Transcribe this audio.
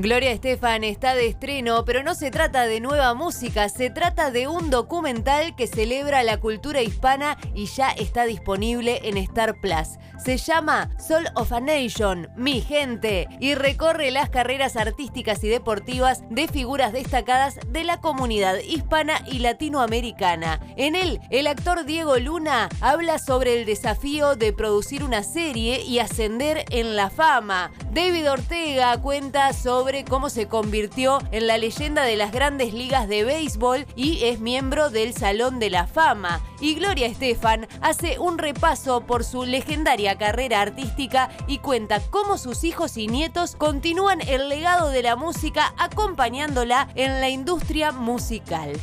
Gloria Estefan está de estreno, pero no se trata de nueva música, se trata de un documental que celebra la cultura hispana y ya está disponible en Star Plus. Se llama Of a Nation, Mi Gente, y recorre las carreras artísticas y deportivas de figuras destacadas de la comunidad hispana y latinoamericana. En él, el actor Diego Luna habla sobre el desafío de producir una serie y ascender en la fama. David Ortega cuenta sobre cómo se convirtió en la leyenda de las grandes ligas de béisbol y es miembro del Salón de la Fama. Y Gloria Estefan hace un repaso por su legendaria carrera artística y cuenta cómo sus hijos y nietos continúan el legado de la música acompañándola en la industria musical.